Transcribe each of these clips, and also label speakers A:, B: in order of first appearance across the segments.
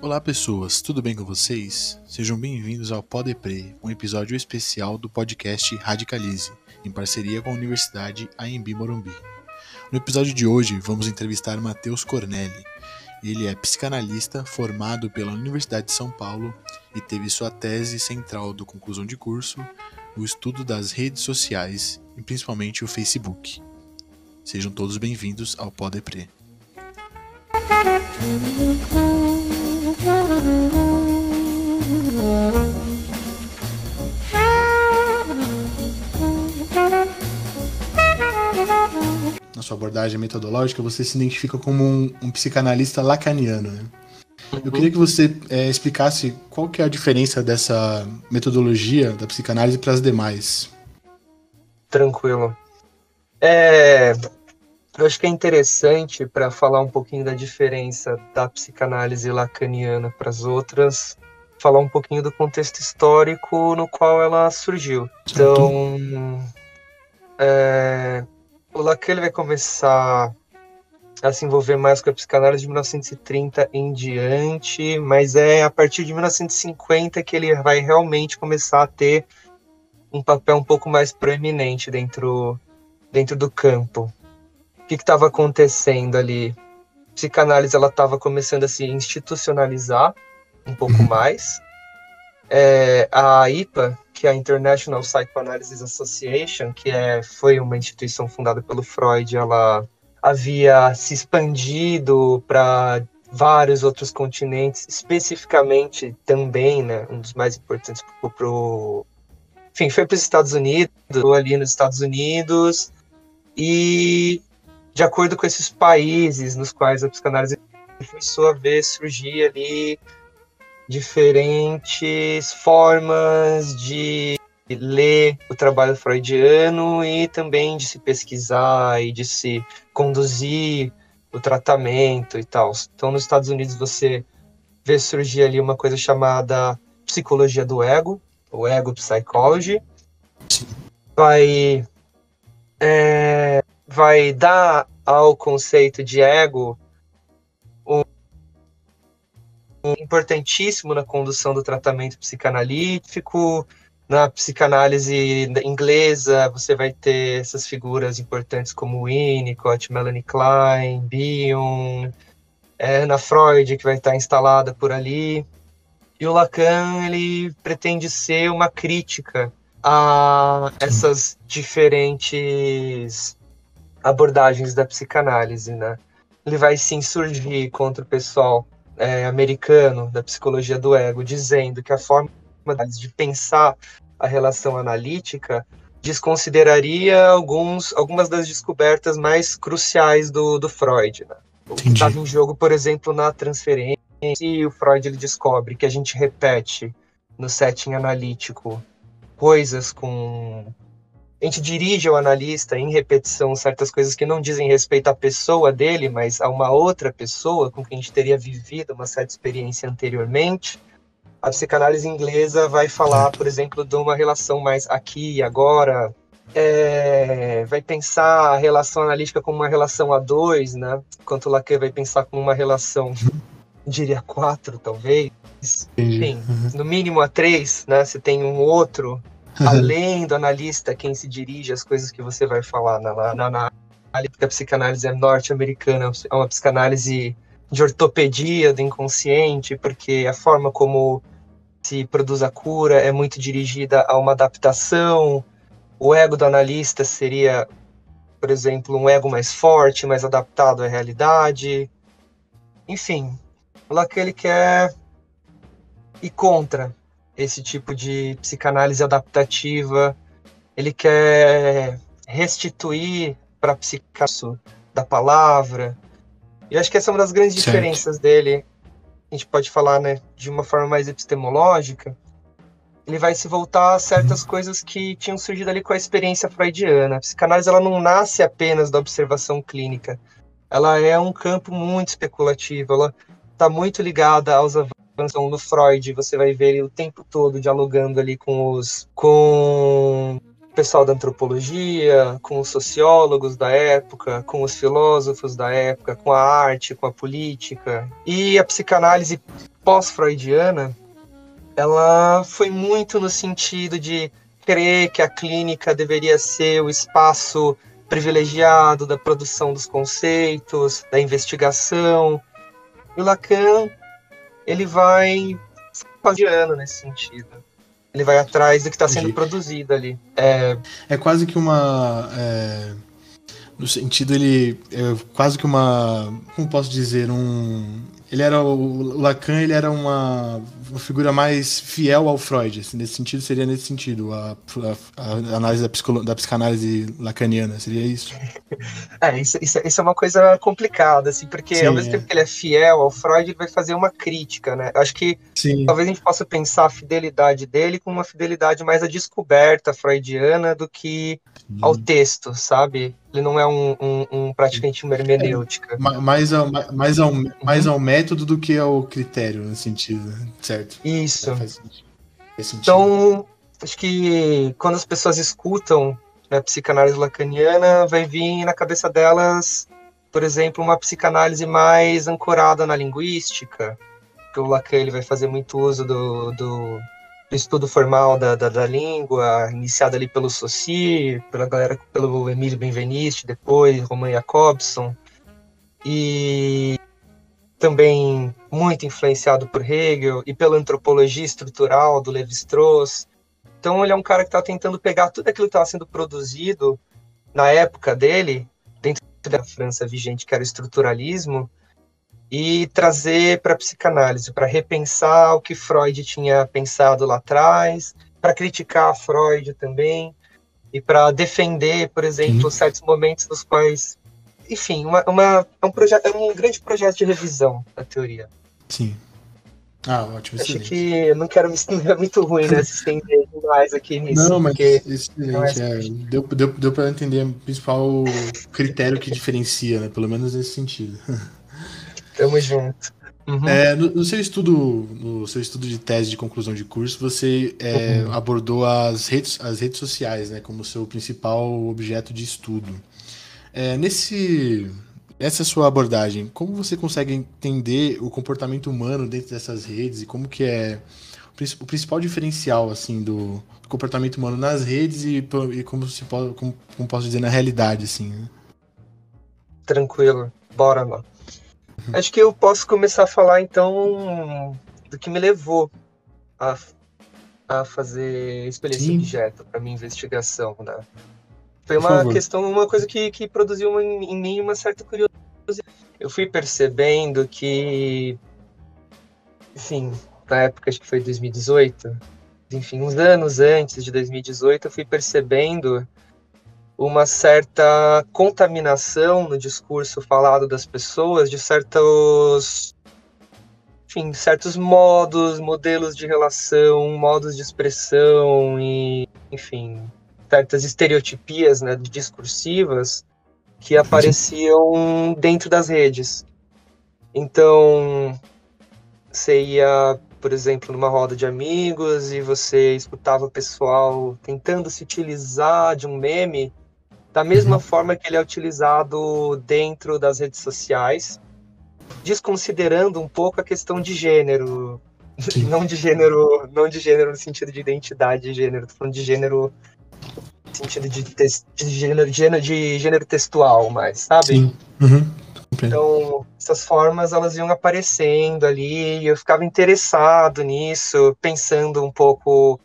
A: Olá pessoas, tudo bem com vocês? Sejam bem-vindos ao Podepre, um episódio especial do podcast Radicalize, em parceria com a Universidade AMB Morumbi. No episódio de hoje, vamos entrevistar Matheus Cornelli. Ele é psicanalista formado pela Universidade de São Paulo e teve sua tese central do conclusão de curso o estudo das redes sociais e principalmente o Facebook. Sejam todos bem-vindos ao Podepre. Na sua abordagem metodológica, você se identifica como um, um psicanalista lacaniano. Né? Eu queria que você é, explicasse qual que é a diferença dessa metodologia da psicanálise para as demais.
B: Tranquilo. É, eu acho que é interessante para falar um pouquinho da diferença da psicanálise lacaniana para as outras, falar um pouquinho do contexto histórico no qual ela surgiu. Então, é, o Lacan vai começar a se envolver mais com a psicanálise de 1930 em diante, mas é a partir de 1950 que ele vai realmente começar a ter um papel um pouco mais proeminente dentro, dentro do campo. O que estava acontecendo ali? A psicanálise ela estava começando a se institucionalizar um pouco uhum. mais. É, a IPA, que é a International Psychoanalysis Association, que é, foi uma instituição fundada pelo Freud, ela havia se expandido para vários outros continentes, especificamente também, né, um dos mais importantes para o enfim, foi para os Estados Unidos, ali nos Estados Unidos, e de acordo com esses países nos quais a psicanálise começou a ver surgir ali diferentes formas de ler o trabalho freudiano e também de se pesquisar e de se conduzir o tratamento e tal. Então, nos Estados Unidos, você vê surgir ali uma coisa chamada psicologia do ego, o ego psychology. Vai, é, vai dar ao conceito de ego um, um importantíssimo na condução do tratamento psicanalítico, na psicanálise inglesa, você vai ter essas figuras importantes como Winnicott, Melanie Klein, Bion, é, Anna Freud, que vai estar instalada por ali. E o Lacan, ele pretende ser uma crítica a essas diferentes abordagens da psicanálise, né? Ele vai se insurgir contra o pessoal é, americano da psicologia do ego, dizendo que a forma de pensar a relação analítica, desconsideraria alguns, algumas das descobertas mais cruciais do, do Freud. Né? O que estava em jogo, por exemplo, na transferência, e o Freud ele descobre que a gente repete no setting analítico coisas com. A gente dirige ao analista em repetição certas coisas que não dizem respeito à pessoa dele, mas a uma outra pessoa com quem a gente teria vivido uma certa experiência anteriormente a psicanálise inglesa vai falar, por exemplo, de uma relação mais aqui e agora, é, vai pensar a relação analítica como uma relação a dois, né? Enquanto Lacan vai pensar como uma relação, diria quatro, talvez. Enfim, uhum. no mínimo a três, né? Você tem um outro, além do analista, quem se dirige às coisas que você vai falar na, na, na a psicanálise é norte-americana, é uma psicanálise de ortopedia do inconsciente, porque a forma como se produz a cura é muito dirigida a uma adaptação. O ego do analista seria, por exemplo, um ego mais forte, mais adaptado à realidade. Enfim, o Lacan ele quer ir contra esse tipo de psicanálise adaptativa. Ele quer restituir para a psicanálise da palavra. E acho que essa é uma das grandes certo. diferenças dele a gente pode falar, né, de uma forma mais epistemológica, ele vai se voltar a certas uhum. coisas que tinham surgido ali com a experiência freudiana. A psicanálise ela não nasce apenas da observação clínica. Ela é um campo muito especulativo, ela está muito ligada aos avanços no Freud, você vai ver ele o tempo todo dialogando ali com os com pessoal da antropologia, com os sociólogos da época, com os filósofos da época, com a arte, com a política. E a psicanálise pós-freudiana, ela foi muito no sentido de crer que a clínica deveria ser o espaço privilegiado da produção dos conceitos, da investigação. E o Lacan, ele vai freudiano nesse sentido. Ele vai atrás do que está sendo produzido ali.
A: É... é quase que uma. É... No sentido, ele. É quase que uma. Como posso dizer? Um. Ele era. O Lacan, ele era uma, uma figura mais fiel ao Freud. Assim, nesse sentido, seria nesse sentido. A, a, a análise da, psicolo, da psicanálise lacaniana. Seria isso?
B: É, isso, isso, isso, é uma coisa complicada, assim, porque Sim, ao mesmo é. tempo que ele é fiel ao Freud, ele vai fazer uma crítica, né? Acho que Sim. talvez a gente possa pensar a fidelidade dele com uma fidelidade mais à descoberta freudiana do que Sim. ao texto, sabe? Ele não é um, um, um praticamente uma hermenêutica.
A: É, mais, ao, mais, ao, mais ao método do que ao critério, no sentido, certo?
B: Isso. É, faz sentido. Faz sentido. Então, acho que quando as pessoas escutam né, psicanálise lacaniana, vai vir na cabeça delas, por exemplo, uma psicanálise mais ancorada na linguística, que o Lacan ele vai fazer muito uso do, do, do estudo formal da, da, da, língua, iniciado ali pelo Saussure, pela galera, pelo Emílio Benveniste, depois Roman Jacobson, e também muito influenciado por Hegel e pela antropologia estrutural do Levi-Strauss, então ele é um cara que está tentando pegar tudo aquilo que estava sendo produzido na época dele, dentro da França vigente, que era o estruturalismo, e trazer para a psicanálise, para repensar o que Freud tinha pensado lá atrás, para criticar Freud também, e para defender, por exemplo, Sim. certos momentos nos quais. Enfim, uma, uma, é, um projeto, é um grande projeto de revisão da teoria.
A: Sim. Ah, ótimo,
B: Acho que não quero me estender muito ruim, né? Se estender demais aqui nisso.
A: Não, mas excelente. É, deu, deu, deu para entender o principal critério que diferencia, né? Pelo menos nesse sentido.
B: Tamo junto.
A: Uhum. É, no, no, seu estudo, no seu estudo de tese de conclusão de curso, você é, uhum. abordou as redes, as redes sociais, né, como seu principal objeto de estudo. É, nesse essa sua abordagem, como você consegue entender o comportamento humano dentro dessas redes e como que é o principal diferencial assim do, comportamento humano nas redes e, e como se pode, como, como, posso dizer na realidade assim. Né?
B: Tranquilo, bora lá. Uhum. Acho que eu posso começar a falar então do que me levou a, a fazer escolher esse objeto para minha investigação, né? Foi uma questão, uma coisa que, que produziu em, mim uma certa curiosidade. Eu fui percebendo que, enfim, na época, acho que foi 2018, enfim, uns anos antes de 2018, eu fui percebendo uma certa contaminação no discurso falado das pessoas de certos enfim, certos modos, modelos de relação, modos de expressão e, enfim, certas estereotipias né, discursivas que apareciam dentro das redes. Então, você ia, por exemplo, numa roda de amigos e você escutava o pessoal tentando se utilizar de um meme da mesma uhum. forma que ele é utilizado dentro das redes sociais, desconsiderando um pouco a questão de gênero, não de gênero, não de gênero no sentido de identidade de gênero, tô falando de gênero sentido de, de, gênero, de, gênero, de gênero textual, mais, sabe? Sim. Uhum. Então, essas formas elas iam aparecendo ali, e eu ficava interessado nisso, pensando um pouco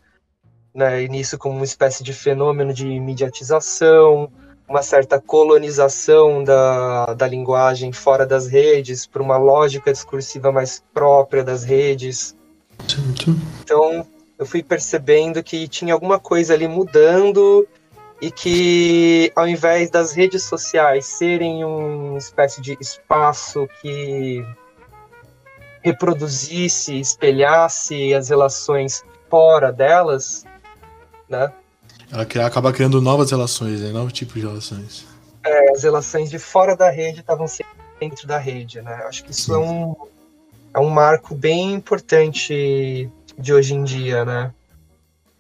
B: né, nisso como uma espécie de fenômeno de mediatização, uma certa colonização da, da linguagem fora das redes, por uma lógica discursiva mais própria das redes. Então, eu fui percebendo que tinha alguma coisa ali mudando e que ao invés das redes sociais serem uma espécie de espaço que reproduzisse, espelhasse as relações fora delas, né?
A: Ela acaba criando novas relações, né? novos tipos de relações.
B: É, as relações de fora da rede estavam sempre dentro da rede, né? Acho que isso é um, é um marco bem importante de hoje em dia, né?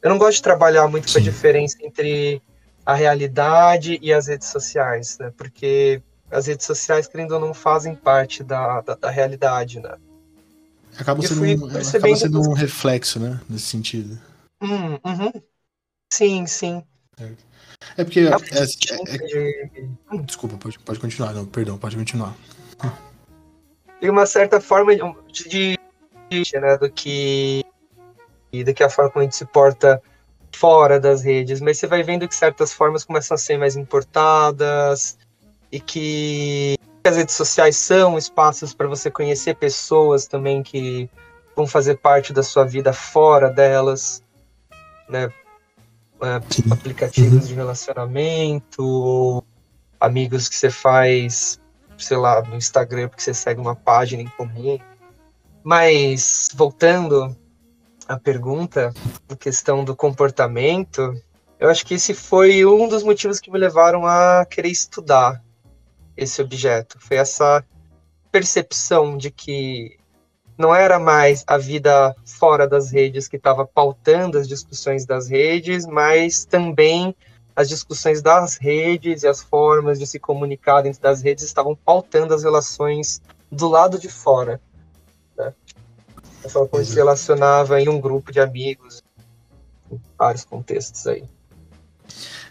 B: Eu não gosto de trabalhar muito com a diferença entre a realidade e as redes sociais, né? Porque as redes sociais, querendo ou não, fazem parte da, da, da realidade, né?
A: Acaba sendo, um, acaba sendo um reflexo, né? Nesse sentido.
B: Hum, uhum. Sim, sim.
A: É porque. É, é, é, desculpa, pode, pode continuar, não, perdão, pode continuar.
B: Tem uma certa forma de, de, de né, do que do que a forma como a gente se porta fora das redes, mas você vai vendo que certas formas começam a ser mais importadas e que as redes sociais são espaços para você conhecer pessoas também que vão fazer parte da sua vida fora delas, né? É, aplicativos uhum. de relacionamento, amigos que você faz, sei lá, no Instagram porque você segue uma página em comum. Mas voltando à pergunta, a questão do comportamento, eu acho que esse foi um dos motivos que me levaram a querer estudar esse objeto. Foi essa percepção de que não era mais a vida fora das redes que estava pautando as discussões das redes, mas também as discussões das redes e as formas de se comunicar dentro das redes estavam pautando as relações do lado de fora. A forma como se relacionava em um grupo de amigos, em vários contextos aí.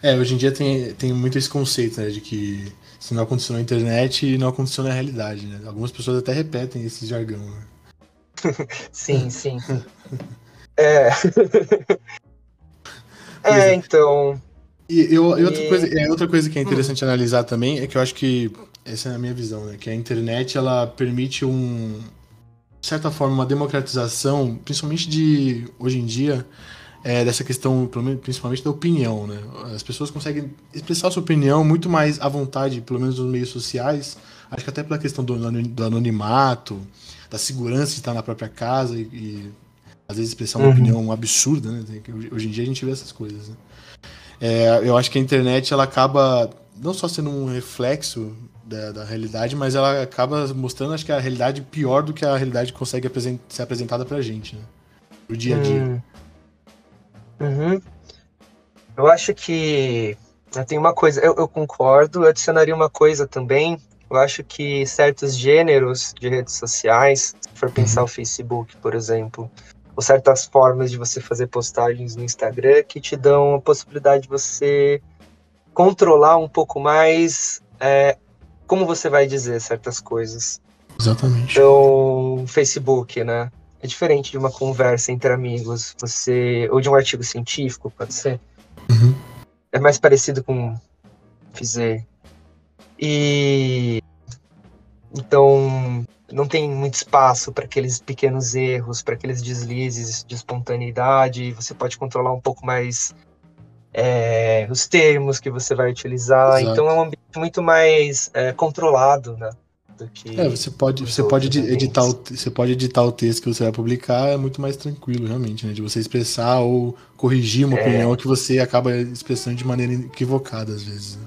A: É, hoje em dia tem, tem muito esse conceito, né, de que se não aconteceu na internet, não aconteceu na realidade, né? Algumas pessoas até repetem esse jargão, né?
B: sim, sim. é. é, então.
A: E, eu, e outra, e... Coisa, é, outra coisa que é interessante hum. analisar também é que eu acho que, essa é a minha visão, né? Que a internet ela permite um. De certa forma, uma democratização, principalmente de hoje em dia, é, dessa questão, principalmente da opinião, né? As pessoas conseguem expressar sua opinião muito mais à vontade, pelo menos nos meios sociais. Acho que até pela questão do, do anonimato, da segurança de estar na própria casa e, e às vezes expressar uma uhum. opinião absurda, né? Hoje em dia a gente vê essas coisas, né? É, eu acho que a internet ela acaba não só sendo um reflexo da, da, realidade, mas ela acaba mostrando, acho que a realidade pior do que a realidade consegue ser apresentada pra gente, né? No dia a dia. Uhum.
B: Uhum. Eu acho que tem uma coisa, eu, eu concordo, eu adicionaria uma coisa também, eu acho que certos gêneros de redes sociais, se for pensar uhum. o Facebook, por exemplo, ou certas formas de você fazer postagens no Instagram que te dão a possibilidade de você controlar um pouco mais é, como você vai dizer certas coisas.
A: Exatamente.
B: Então, Facebook, né? É diferente de uma conversa entre amigos, você ou de um artigo científico, pode ser.
A: Uhum.
B: É mais parecido com fizer e então não tem muito espaço para aqueles pequenos erros, para aqueles deslizes de espontaneidade. Você pode controlar um pouco mais é, os termos que você vai utilizar. Exato. Então é um ambiente muito mais é, controlado, né?
A: Do que é, você pode, você pode editar o, você pode editar o texto que você vai publicar, é muito mais tranquilo, realmente, né? De você expressar ou corrigir uma é. opinião que você acaba expressando de maneira equivocada às vezes. Né?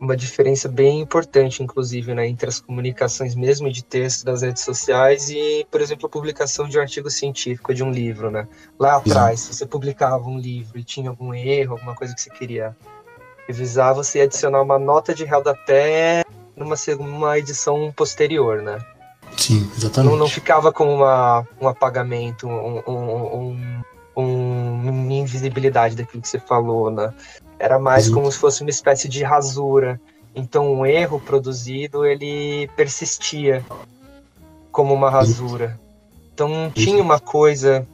B: Uma diferença bem importante, inclusive, né, entre as comunicações mesmo de texto das redes sociais e, por exemplo, a publicação de um artigo científico de um livro, né? Lá atrás, se você publicava um livro e tinha algum erro, alguma coisa que você queria revisar, você ia adicionar uma nota de rodapé numa segunda edição posterior, né?
A: Sim, exatamente.
B: Não, não ficava como uma, um apagamento, um, um, um, um, uma invisibilidade daquilo que você falou, né? Era mais uhum. como se fosse uma espécie de rasura. Então o erro produzido ele persistia como uma rasura. Então não tinha uma coisa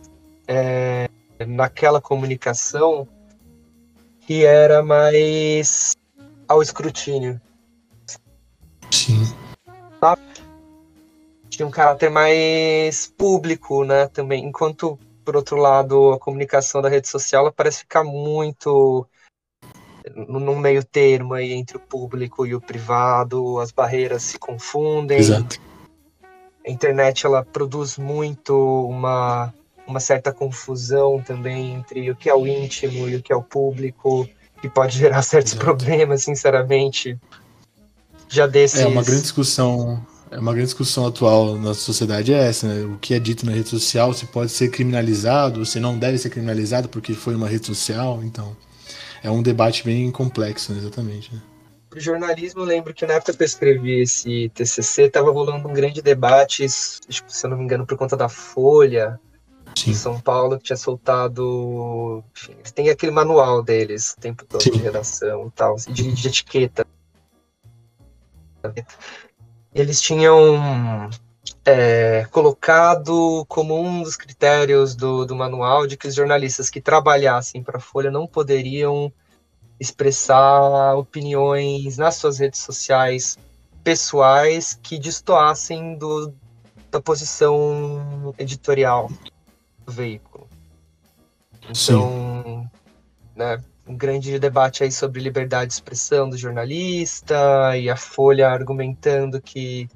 B: é, naquela comunicação que era mais ao escrutínio.
A: Sim.
B: Sabe? Tinha um caráter mais público, né? Também. Enquanto, por outro lado, a comunicação da rede social ela parece ficar muito num meio termo aí entre o público e o privado, as barreiras se confundem.
A: Exato.
B: A internet ela produz muito uma, uma certa confusão também entre o que é o íntimo e o que é o público, que pode gerar certos Exato. problemas, sinceramente. Já desses...
A: É uma grande discussão é uma grande discussão atual na sociedade é essa, né? O que é dito na rede social, se pode ser criminalizado, se não deve ser criminalizado porque foi uma rede social, então é um debate bem complexo, né? exatamente. Né?
B: Pro jornalismo, eu lembro que na época que eu escrevi esse TCC, estava rolando um grande debate, tipo, se eu não me engano, por conta da Folha, Sim. de São Paulo, que tinha soltado. Enfim, tem aquele manual deles, o tempo todo Sim. de redação e tal, de, de etiqueta. Eles tinham é, colocado como um dos critérios do, do manual de que os jornalistas que trabalhassem para a Folha não poderiam expressar opiniões nas suas redes sociais pessoais que destoassem do, da posição editorial do veículo. Então, né, um grande debate aí sobre liberdade de expressão do jornalista e a Folha argumentando que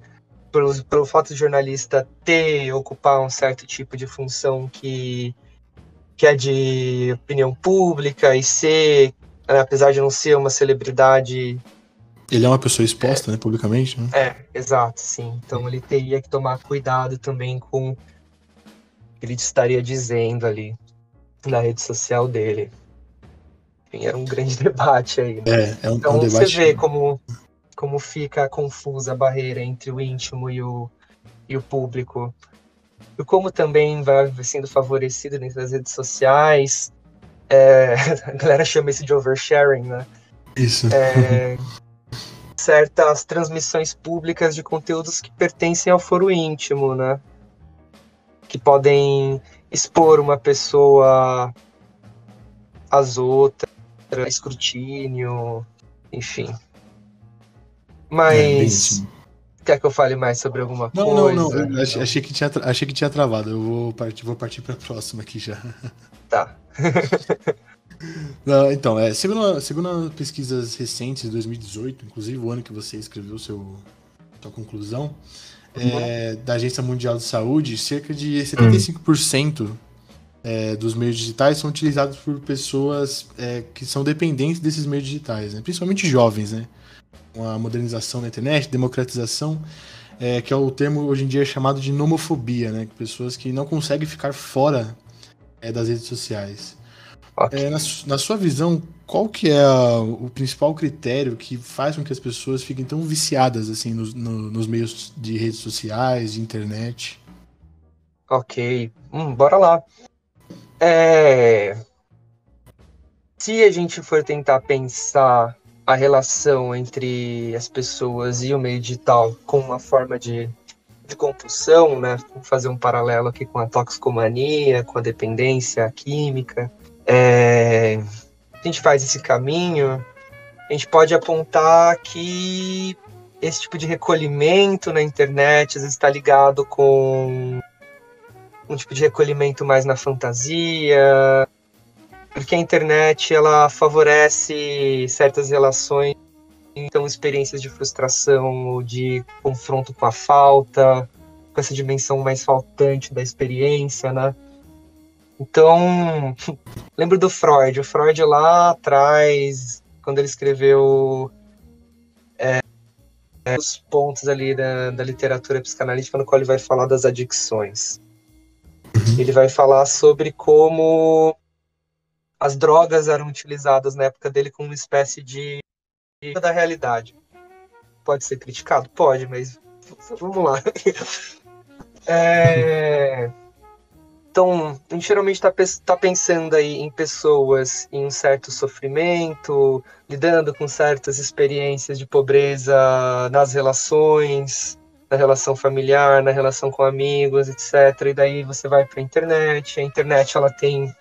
B: pelo, pelo fato de jornalista ter, ocupar um certo tipo de função que, que é de opinião pública e ser, né, apesar de não ser uma celebridade.
A: Ele é uma pessoa exposta, é, né, publicamente, né?
B: É, exato, sim. Então ele teria que tomar cuidado também com o que ele estaria dizendo ali na rede social dele. Enfim, era um grande debate aí. Né?
A: É, é um,
B: então
A: é um debate.
B: você vê como como fica confusa a barreira entre o íntimo e o, e o público. E como também vai sendo favorecido dentro das redes sociais. É, a galera chama isso de oversharing, né?
A: Isso.
B: É, certas transmissões públicas de conteúdos que pertencem ao foro íntimo, né? Que podem expor uma pessoa às outras, escrutínio, enfim. Mas. É, quer que eu fale mais sobre alguma
A: não,
B: coisa?
A: Não, não, não. Achei, achei, que tinha, achei que tinha travado. Eu vou partir, vou partir para a próxima aqui já.
B: Tá.
A: não, então, é, segundo, segundo pesquisas recentes de 2018, inclusive o ano que você escreveu seu, sua conclusão, uhum. é, da Agência Mundial de Saúde, cerca de 75% uhum. é, dos meios digitais são utilizados por pessoas é, que são dependentes desses meios digitais, né? principalmente jovens, né? A modernização da internet, democratização, é, que é o termo hoje em dia chamado de nomofobia, né? Pessoas que não conseguem ficar fora é, das redes sociais. Okay. É, na, na, sua visão, qual que é a, o principal critério que faz com que as pessoas fiquem tão viciadas assim nos, no, nos meios de redes sociais, de internet?
B: Ok, hum, bora lá. É... Se a gente for tentar pensar a relação entre as pessoas e o meio digital com uma forma de, de compulsão, né? Vou fazer um paralelo aqui com a toxicomania, com a dependência química. É, a gente faz esse caminho, a gente pode apontar que esse tipo de recolhimento na internet está ligado com um tipo de recolhimento mais na fantasia, porque a internet ela favorece certas relações, então experiências de frustração, de confronto com a falta, com essa dimensão mais faltante da experiência, né? Então, lembro do Freud. O Freud lá atrás, quando ele escreveu é, os pontos ali da, da literatura psicanalítica, no qual ele vai falar das adicções. Uhum. Ele vai falar sobre como as drogas eram utilizadas na época dele como uma espécie de da realidade. Pode ser criticado? Pode, mas vamos lá. É... Então, a gente geralmente está tá pensando aí em pessoas em um certo sofrimento, lidando com certas experiências de pobreza nas relações, na relação familiar, na relação com amigos, etc. E daí você vai para a internet. A internet ela tem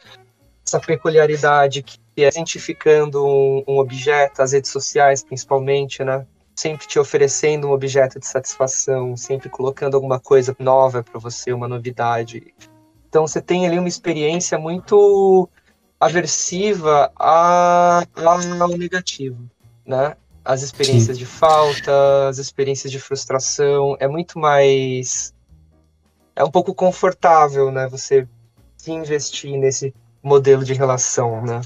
B: essa peculiaridade que é identificando um, um objeto, as redes sociais principalmente, né? Sempre te oferecendo um objeto de satisfação, sempre colocando alguma coisa nova para você, uma novidade. Então você tem ali uma experiência muito aversiva a, ao negativo, né? As experiências Sim. de falta, as experiências de frustração, é muito mais é um pouco confortável, né? Você se investir nesse modelo de relação, né?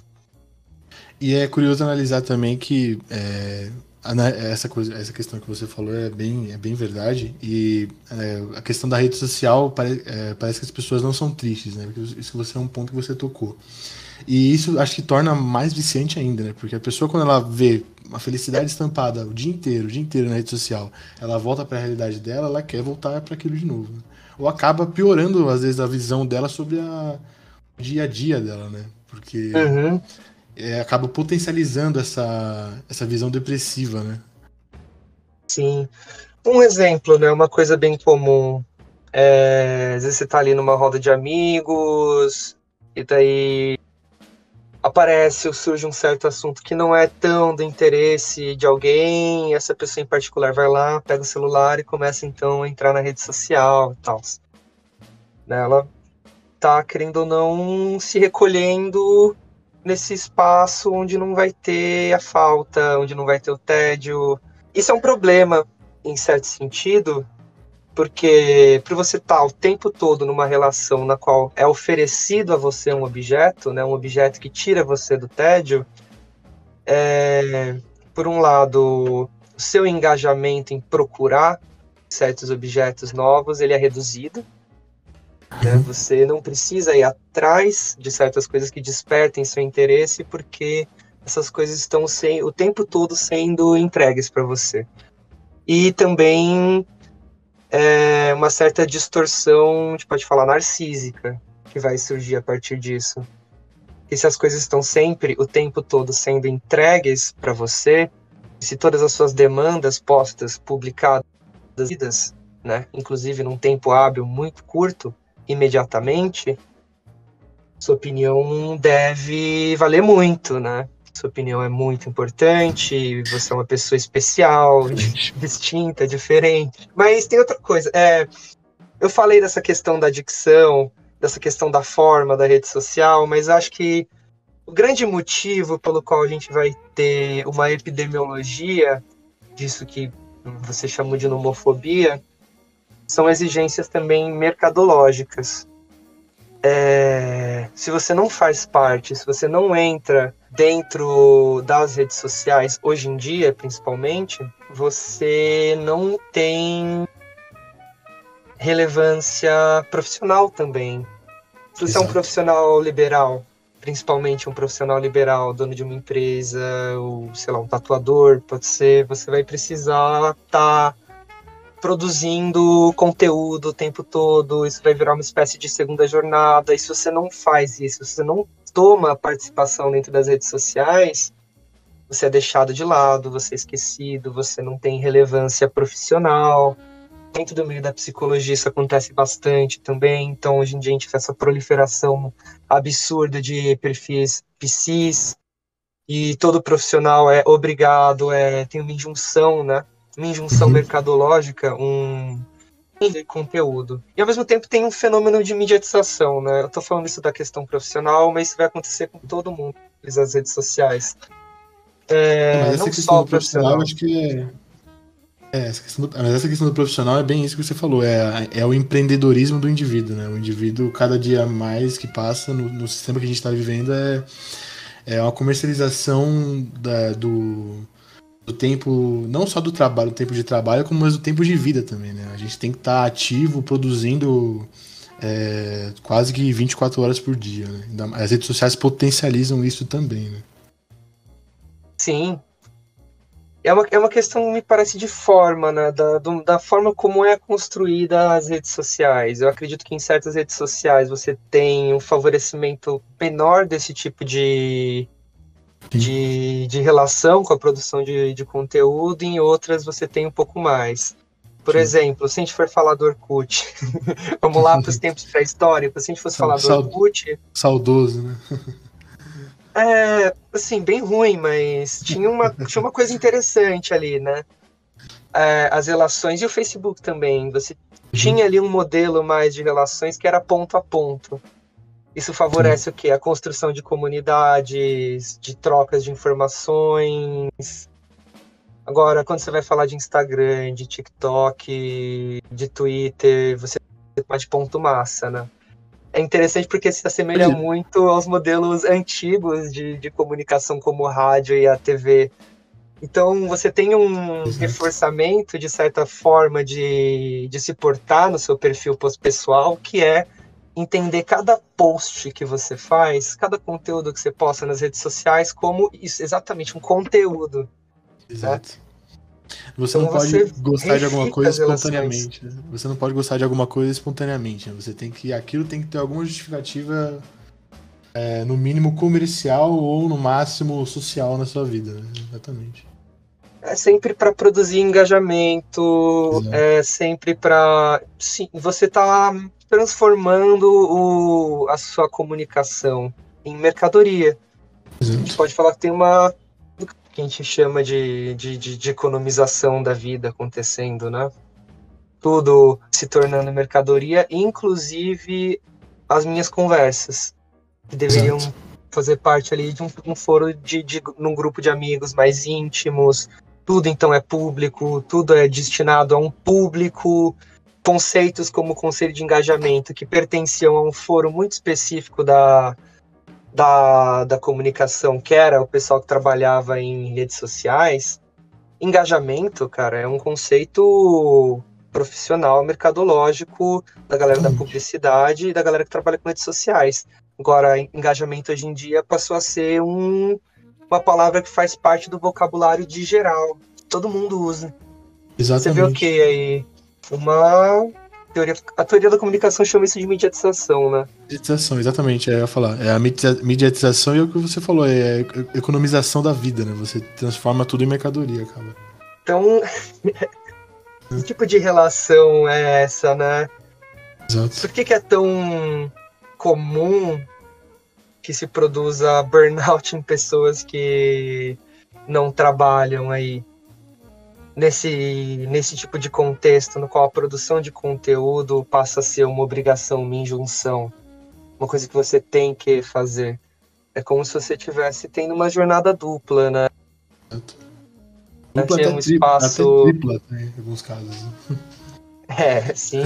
A: E é curioso analisar também que é, essa coisa, essa questão que você falou é bem, é bem verdade. E é, a questão da rede social pare, é, parece que as pessoas não são tristes, né? Porque isso você é um ponto que você tocou. E isso acho que torna mais viciante ainda, né? Porque a pessoa quando ela vê uma felicidade estampada o dia inteiro, o dia inteiro na rede social, ela volta para a realidade dela, ela quer voltar para aquilo de novo. Né? Ou acaba piorando às vezes a visão dela sobre a, dia a dia dela, né? Porque uhum é, acaba potencializando essa, essa visão depressiva, né?
B: Sim. Um exemplo, né? Uma coisa bem comum. É, às vezes você tá ali numa roda de amigos, e daí aparece ou surge um certo assunto que não é tão do interesse de alguém, essa pessoa em particular vai lá, pega o celular e começa então a entrar na rede social e tal. Né, ela tá, querendo ou não, se recolhendo nesse espaço onde não vai ter a falta, onde não vai ter o tédio. Isso é um problema, em certo sentido, porque para você estar tá o tempo todo numa relação na qual é oferecido a você um objeto, né, um objeto que tira você do tédio, é, por um lado, o seu engajamento em procurar certos objetos novos ele é reduzido, né? Você não precisa ir atrás de certas coisas que despertem seu interesse, porque essas coisas estão sem, o tempo todo sendo entregues para você. E também é, uma certa distorção, a gente pode falar, narcísica, que vai surgir a partir disso. E se as coisas estão sempre, o tempo todo, sendo entregues para você, se todas as suas demandas postas, publicadas, né, inclusive num tempo hábil muito curto, imediatamente, sua opinião deve valer muito, né? Sua opinião é muito importante, você é uma pessoa especial, distinta, diferente. Mas tem outra coisa. É, eu falei dessa questão da dicção, dessa questão da forma da rede social, mas acho que o grande motivo pelo qual a gente vai ter uma epidemiologia disso que você chamou de nomofobia são exigências também mercadológicas. É, se você não faz parte, se você não entra dentro das redes sociais, hoje em dia principalmente, você não tem relevância profissional também. Se você Exato. é um profissional liberal, principalmente um profissional liberal, dono de uma empresa, ou sei lá, um tatuador, pode ser, você vai precisar estar tá produzindo conteúdo o tempo todo, isso vai virar uma espécie de segunda jornada. E se você não faz isso, se você não toma participação dentro das redes sociais, você é deixado de lado, você é esquecido, você não tem relevância profissional. Dentro do meio da psicologia isso acontece bastante também, então hoje em dia a gente tem essa proliferação absurda de perfis psis, e todo profissional é obrigado, é, tem uma injunção, né, uma injunção uhum. mercadológica, um de conteúdo. E ao mesmo tempo tem um fenômeno de mediatização, né? Eu tô falando isso da questão profissional, mas isso vai acontecer com todo mundo, as redes sociais.
A: É, mas essa questão do profissional, acho que é... é essa questão do, mas essa questão do profissional é bem isso que você falou, é, é o empreendedorismo do indivíduo, né? O indivíduo, cada dia mais que passa no, no sistema que a gente está vivendo, é, é uma comercialização da, do, do tempo, não só do trabalho, do tempo de trabalho, como do tempo de vida também, né? A gente tem que estar tá ativo, produzindo é, quase que 24 horas por dia, né? As redes sociais potencializam isso também, né?
B: Sim. É uma, é uma questão, me parece, de forma, né? Da, do, da forma como é construída as redes sociais. Eu acredito que em certas redes sociais você tem um favorecimento menor desse tipo de, de, de relação com a produção de, de conteúdo, em outras você tem um pouco mais. Por Sim. exemplo, se a gente for falar do Orkut, vamos lá para os tempos pré-históricos, se a gente fosse falar do Orkut.
A: Saudoso, né?
B: é, assim, bem ruim, mas tinha uma, tinha uma coisa interessante ali, né? É, as relações e o Facebook também. Você uhum. tinha ali um modelo mais de relações que era ponto a ponto. Isso favorece Sim. o quê? A construção de comunidades, de trocas de informações. Agora, quando você vai falar de Instagram, de TikTok, de Twitter, você pode ponto massa, né? É interessante porque se assemelha Sim. muito aos modelos antigos de, de comunicação como o rádio e a TV Então você tem um Exato. reforçamento de certa forma de, de se portar no seu perfil pessoal, que é entender cada post que você faz, cada conteúdo que você posta nas redes sociais como isso, exatamente um conteúdo. Né?
A: Exato. Né? Você então não pode você gostar de alguma coisa espontaneamente. Né? Você não pode gostar de alguma coisa espontaneamente. Né? Você tem que. Aquilo tem que ter alguma justificativa, é, no mínimo comercial ou no máximo social na sua vida. Né? Exatamente.
B: É sempre para produzir engajamento, Exato. é sempre para. Sim, você tá transformando o, a sua comunicação em mercadoria. Exato. A gente pode falar que tem uma que a gente chama de, de, de, de economização da vida acontecendo, né? Tudo se tornando mercadoria, inclusive as minhas conversas, que deveriam Exato. fazer parte ali de um, um foro de, de num grupo de amigos mais íntimos. Tudo então é público, tudo é destinado a um público. Conceitos como o conselho de engajamento, que pertenciam a um foro muito específico da, da, da comunicação, que era o pessoal que trabalhava em redes sociais, engajamento, cara, é um conceito profissional, mercadológico da galera da publicidade e da galera que trabalha com redes sociais. Agora, engajamento hoje em dia passou a ser um, uma palavra que faz parte do vocabulário de geral. Todo mundo usa.
A: Exatamente. Você
B: vê o que aí? Uma teoria, a teoria da comunicação chama isso de mediatização, né?
A: Mediatização, exatamente, é, eu ia falar. É a mediatização e é o que você falou, é a economização da vida, né? Você transforma tudo em mercadoria, cara.
B: Então, que tipo de relação é essa, né?
A: Exato.
B: Por que, que é tão comum que se produza burnout em pessoas que não trabalham aí? Nesse, nesse tipo de contexto no qual a produção de conteúdo passa a ser uma obrigação, uma injunção, uma coisa que você tem que fazer. É como se você estivesse tendo uma jornada dupla, né?
A: Dupla até um espaço... até tripla, né, em alguns casos. Né?
B: É, sim.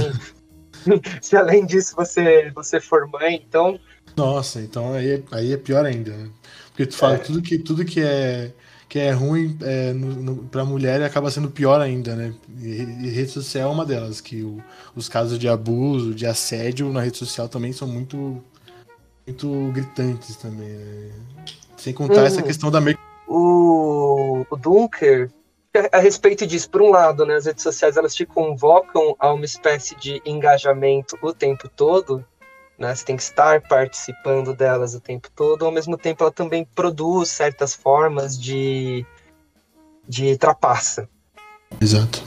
B: se além disso você, você for mãe, então...
A: Nossa, então aí, é, aí é pior ainda, né? Porque tu fala é. tudo, que, tudo que é que é ruim é, para a mulher e acaba sendo pior ainda, né? E, e rede social é uma delas, que o, os casos de abuso, de assédio na rede social também são muito, muito gritantes também. Né? Sem contar uhum. essa questão da
B: o, o Dunker a respeito disso, por um lado, né, as redes sociais elas te convocam a uma espécie de engajamento o tempo todo, né? Você tem que estar participando delas o tempo todo, ao mesmo tempo ela também produz certas formas de, de trapaça.
A: Exato.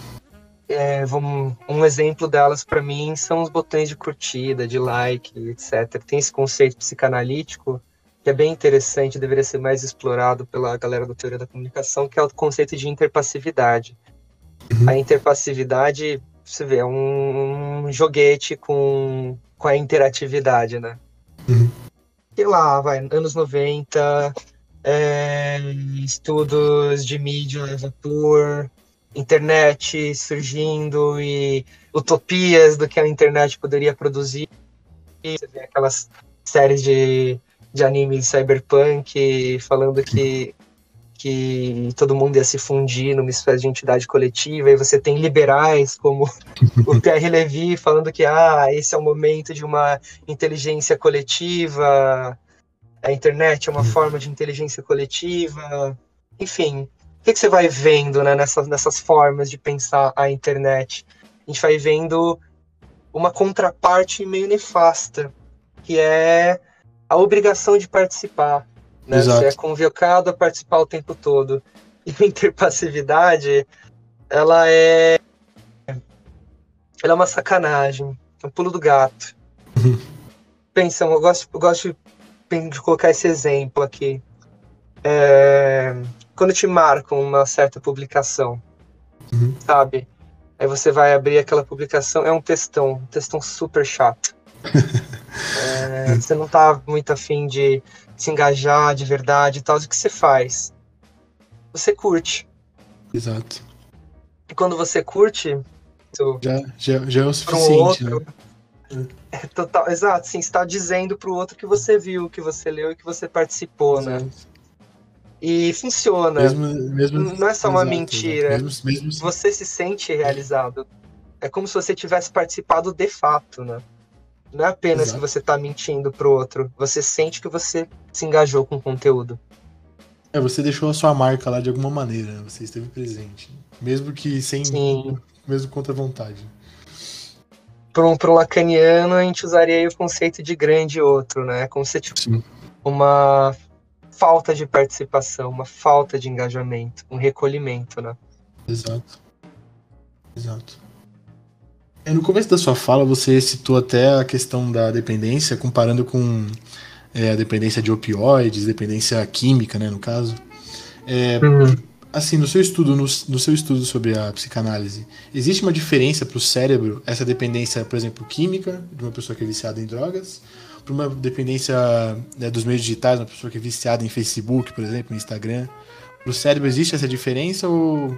B: É, vamos, um exemplo delas para mim são os botões de curtida, de like, etc. Tem esse conceito psicanalítico que é bem interessante, deveria ser mais explorado pela galera da teoria da comunicação, que é o conceito de interpassividade. Uhum. A interpassividade, você vê, um, um joguete com com a interatividade, né?
A: Uhum.
B: Sei lá, vai, anos 90, é, estudos de mídia vapor, internet surgindo e utopias do que a internet poderia produzir. Você vê aquelas séries de, de anime cyberpunk falando que que todo mundo ia se fundir numa espécie de entidade coletiva, e você tem liberais como o Pierre Levy falando que ah, esse é o momento de uma inteligência coletiva, a internet é uma forma de inteligência coletiva, enfim. O que, que você vai vendo né, nessas, nessas formas de pensar a internet? A gente vai vendo uma contraparte meio nefasta, que é a obrigação de participar né? Você é convocado a participar o tempo todo. E a interpassividade, ela é. Ela é uma sacanagem. É um pulo do gato. Uhum. Pensa, eu gosto, eu gosto de, de colocar esse exemplo aqui. É, quando te marcam uma certa publicação,
A: uhum.
B: sabe? Aí você vai abrir aquela publicação, é um textão, um textão super chato. é, você não tá muito afim de se engajar de verdade e tal, o que você faz? Você curte.
A: Exato.
B: E quando você curte.
A: Já, já, já é o suficiente.
B: Outro, né? É total, exato, sim, está dizendo para o outro que você viu, que você leu e que você participou, né? exato. né? E funciona.
A: Mesmo, mesmo,
B: não é só uma
A: exato,
B: mentira.
A: Mesmo, mesmo,
B: Você se sente realizado. É como se você tivesse participado de fato, né? Não é apenas
A: Exato.
B: que você tá mentindo pro outro. Você sente que você se engajou com o conteúdo.
A: É, você deixou a sua marca lá de alguma maneira, né? você esteve presente. Mesmo que sem.
B: Sim.
A: Mesmo contra a vontade.
B: Para pra um lacaniano, a gente usaria aí o conceito de grande outro, né? Como se tipo,
A: Sim.
B: uma falta de participação, uma falta de engajamento, um recolhimento, né?
A: Exato. Exato. É, no começo da sua fala, você citou até a questão da dependência, comparando com é, a dependência de opioides, dependência química, né, no caso. É, assim, no seu estudo, no, no, seu estudo sobre a psicanálise, existe uma diferença para o cérebro, essa dependência, por exemplo, química, de uma pessoa que é viciada em drogas, para uma dependência né, dos meios digitais, uma pessoa que é viciada em Facebook, por exemplo, em Instagram. Para o cérebro existe essa diferença ou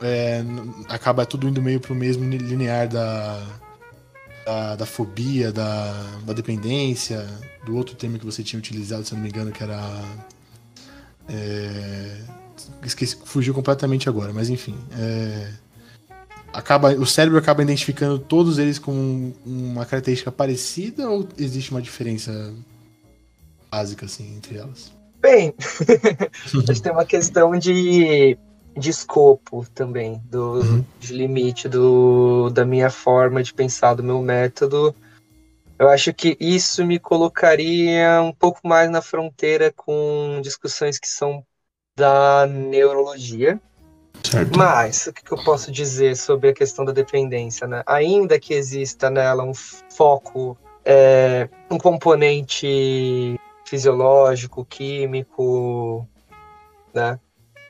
A: é, acaba tudo indo meio para o mesmo linear da, da, da fobia, da, da, dependência, do outro termo que você tinha utilizado, se não me engano, que era. É, esqueci, fugiu completamente agora, mas enfim. É, acaba, o cérebro acaba identificando todos eles com uma característica parecida ou existe uma diferença básica assim entre elas?
B: Bem, a gente tem uma questão de, de escopo também, do, uhum. de limite do, da minha forma de pensar, do meu método. Eu acho que isso me colocaria um pouco mais na fronteira com discussões que são da neurologia,
A: Certo.
B: Mas o que eu posso dizer sobre a questão da dependência, né? Ainda que exista nela um foco, é, um componente fisiológico, químico, né?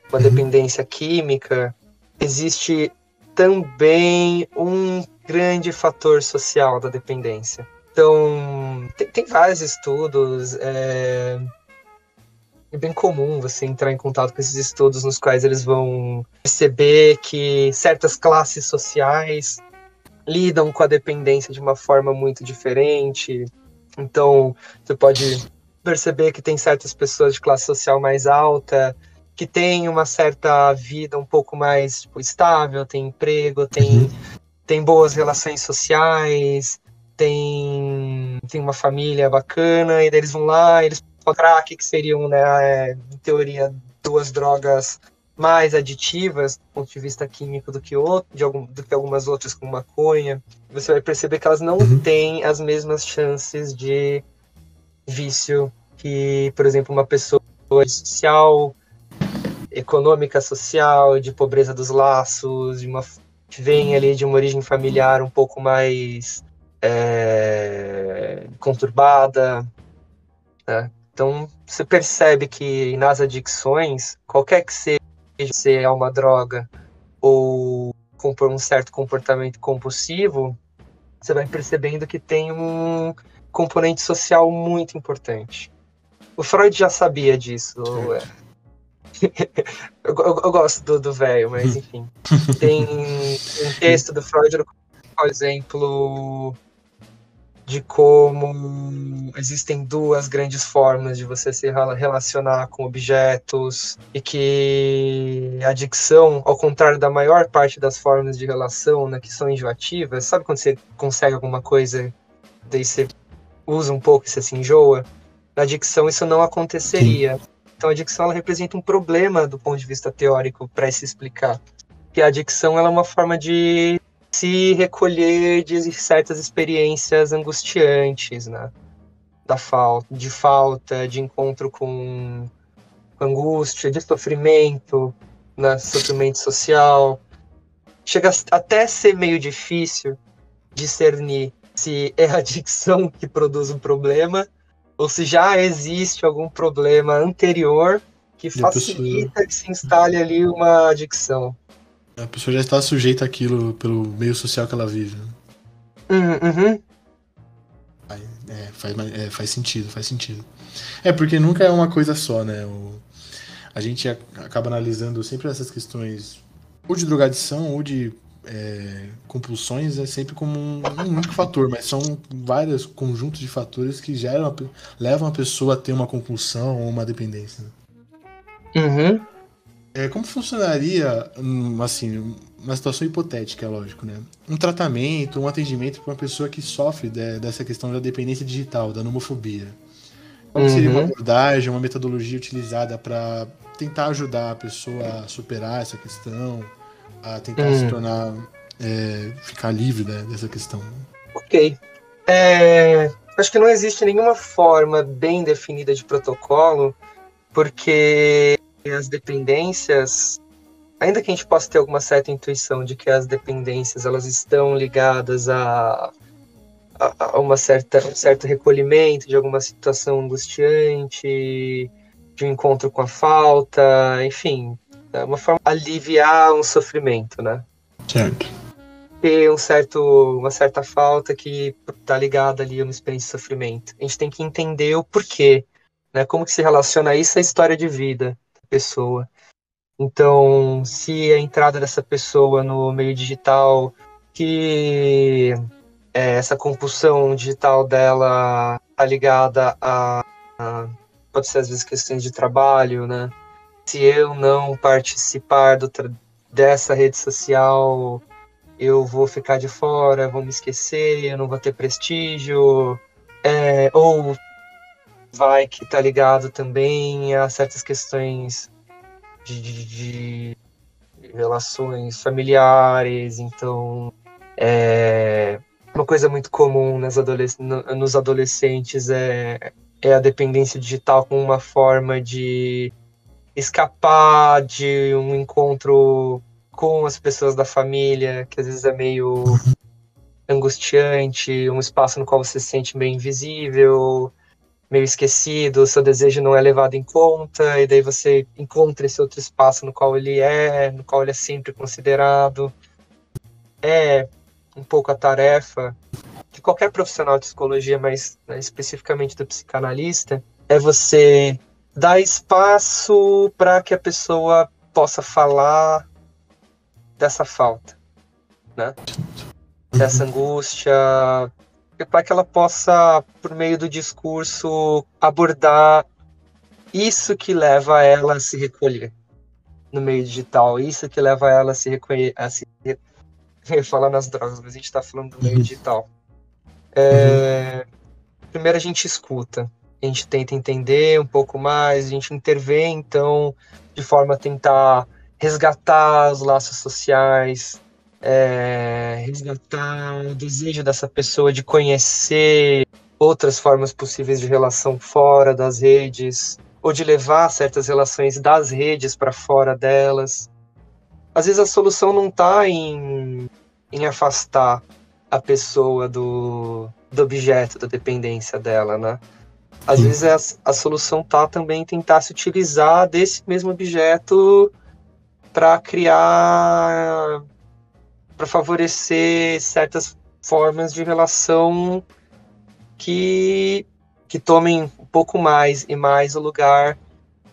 B: Uma dependência química, existe também um grande fator social da dependência. Então, tem, tem vários estudos. É, é bem comum você entrar em contato com esses estudos nos quais eles vão perceber que certas classes sociais lidam com a dependência de uma forma muito diferente. Então, você pode perceber que tem certas pessoas de classe social mais alta que têm uma certa vida um pouco mais tipo, estável, tem emprego, tem, uhum. tem boas relações sociais, tem, tem uma família bacana, e daí eles vão lá, eles crack, que seriam, né, é, em teoria, duas drogas mais aditivas do ponto de vista químico do que, outro, de algum, do que algumas outras, como maconha, você vai perceber que elas não uhum. têm as mesmas chances de vício que, por exemplo, uma pessoa social, econômica, social, de pobreza dos laços, de uma que vem ali de uma origem familiar um pouco mais é, conturbada, né? Então, você percebe que nas adicções, qualquer que seja, se é uma droga ou compor um certo comportamento compulsivo, você vai percebendo que tem um componente social muito importante. O Freud já sabia disso. Eu, eu, eu, gosto do velho, mas enfim. Tem um texto do Freud, por exemplo, de como existem duas grandes formas de você se relacionar com objetos e que a adicção, ao contrário da maior parte das formas de relação, né, que são enjoativas, sabe quando você consegue alguma coisa, daí você usa um pouco e você se enjoa? Na adicção isso não aconteceria. Então a adicção ela representa um problema do ponto de vista teórico para se explicar. Que a adicção ela é uma forma de se recolher de certas experiências angustiantes, né? Da falta, de falta, de encontro com angústia, de sofrimento, né? Sofrimento social. Chega até ser meio difícil discernir se é a adicção que produz um problema ou se já existe algum problema anterior que facilita que se instale ali uma adicção.
A: A pessoa já está sujeita àquilo pelo meio social que ela vive. Né?
B: Uhum.
A: É, faz, é, faz sentido, faz sentido. É, porque nunca é uma coisa só, né? O, a gente acaba analisando sempre essas questões, ou de drogadição, ou de é, compulsões, é sempre como um, um, único fator, mas são vários conjuntos de fatores que geram, levam a pessoa a ter uma compulsão ou uma dependência. Né?
B: Uhum.
A: É, como funcionaria, hum, assim, uma situação hipotética, é lógico, né? Um tratamento, um atendimento para uma pessoa que sofre de, dessa questão da dependência digital, da nomofobia. Qual uhum. seria uma abordagem, uma metodologia utilizada para tentar ajudar a pessoa a superar essa questão, a tentar uhum. se tornar, é, ficar livre né, dessa questão?
B: Ok. É, acho que não existe nenhuma forma bem definida de protocolo, porque as dependências, ainda que a gente possa ter alguma certa intuição de que as dependências elas estão ligadas a, a, a uma certa um certo recolhimento de alguma situação angustiante, de um encontro com a falta, enfim, é uma forma de aliviar um sofrimento, né?
A: Certo.
B: Ter um certo, uma certa falta que está ligada ali a uma experiência de sofrimento. A gente tem que entender o porquê, né? Como que se relaciona isso à história de vida pessoa. Então, se a entrada dessa pessoa no meio digital, que é, essa compulsão digital dela tá ligada a, a, pode ser às vezes questões de trabalho, né? Se eu não participar do dessa rede social, eu vou ficar de fora, vou me esquecer, eu não vou ter prestígio, é, ou vai que tá ligado também a certas questões de, de, de relações familiares, então é uma coisa muito comum nas adolesc nos adolescentes é, é a dependência digital como uma forma de escapar de um encontro com as pessoas da família, que às vezes é meio angustiante, um espaço no qual você se sente meio invisível, meio esquecido, seu desejo não é levado em conta, e daí você encontra esse outro espaço no qual ele é, no qual ele é sempre considerado. É um pouco a tarefa de qualquer profissional de psicologia, mas né, especificamente do psicanalista, é você dar espaço para que a pessoa possa falar dessa falta, né? Dessa angústia, para que ela possa, por meio do discurso, abordar isso que leva ela a se recolher no meio digital, isso que leva ela a se recolher, a se eu falar nas drogas, mas a gente está falando do meio uhum. digital. É, uhum. Primeiro a gente escuta, a gente tenta entender um pouco mais, a gente intervém então de forma a tentar resgatar os laços sociais, é, resgatar o desejo dessa pessoa de conhecer outras formas possíveis de relação fora das redes, ou de levar certas relações das redes para fora delas. Às vezes a solução não está em, em afastar a pessoa do, do objeto da dependência dela, né? Às vezes a, a solução tá também tentar se utilizar desse mesmo objeto para criar para favorecer certas formas de relação que, que tomem um pouco mais e mais o lugar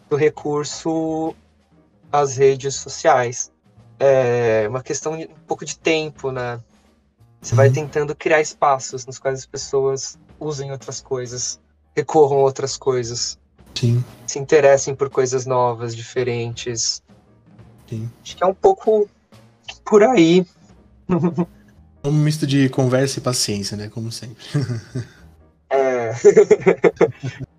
B: do recurso às redes sociais. É uma questão de um pouco de tempo, né? Você vai uhum. tentando criar espaços nos quais as pessoas usem outras coisas, recorram a outras coisas.
A: Sim.
B: Se interessem por coisas novas, diferentes.
A: Sim.
B: Acho que é um pouco por aí.
A: um misto de conversa e paciência, né? Como sempre.
B: É.